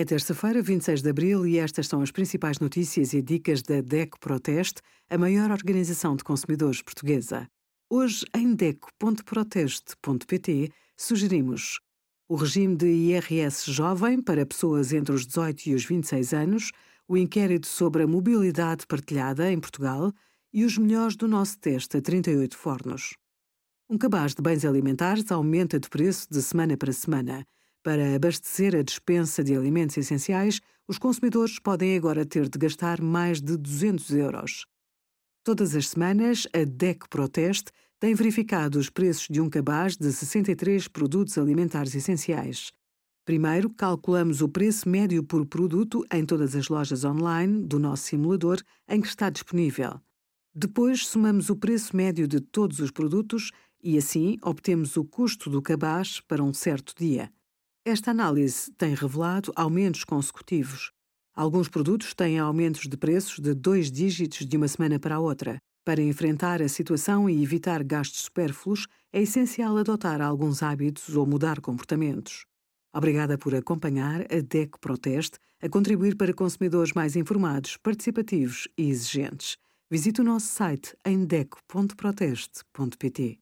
É terça-feira, 26 de abril, e estas são as principais notícias e dicas da DECO Proteste, a maior organização de consumidores portuguesa. Hoje, em DECO.proteste.pt, sugerimos o regime de IRS jovem para pessoas entre os 18 e os 26 anos, o inquérito sobre a mobilidade partilhada em Portugal e os melhores do nosso teste a 38 fornos. Um cabaz de bens alimentares aumenta de preço de semana para semana. Para abastecer a dispensa de alimentos essenciais, os consumidores podem agora ter de gastar mais de 200 euros. Todas as semanas, a DEC Proteste tem verificado os preços de um cabaz de 63 produtos alimentares essenciais. Primeiro, calculamos o preço médio por produto em todas as lojas online do nosso simulador em que está disponível. Depois, somamos o preço médio de todos os produtos e, assim, obtemos o custo do cabaz para um certo dia. Esta análise tem revelado aumentos consecutivos. Alguns produtos têm aumentos de preços de dois dígitos de uma semana para a outra. Para enfrentar a situação e evitar gastos supérfluos, é essencial adotar alguns hábitos ou mudar comportamentos. Obrigada por acompanhar a DEC Proteste a contribuir para consumidores mais informados, participativos e exigentes. Visite o nosso site em deco.proteste.pt.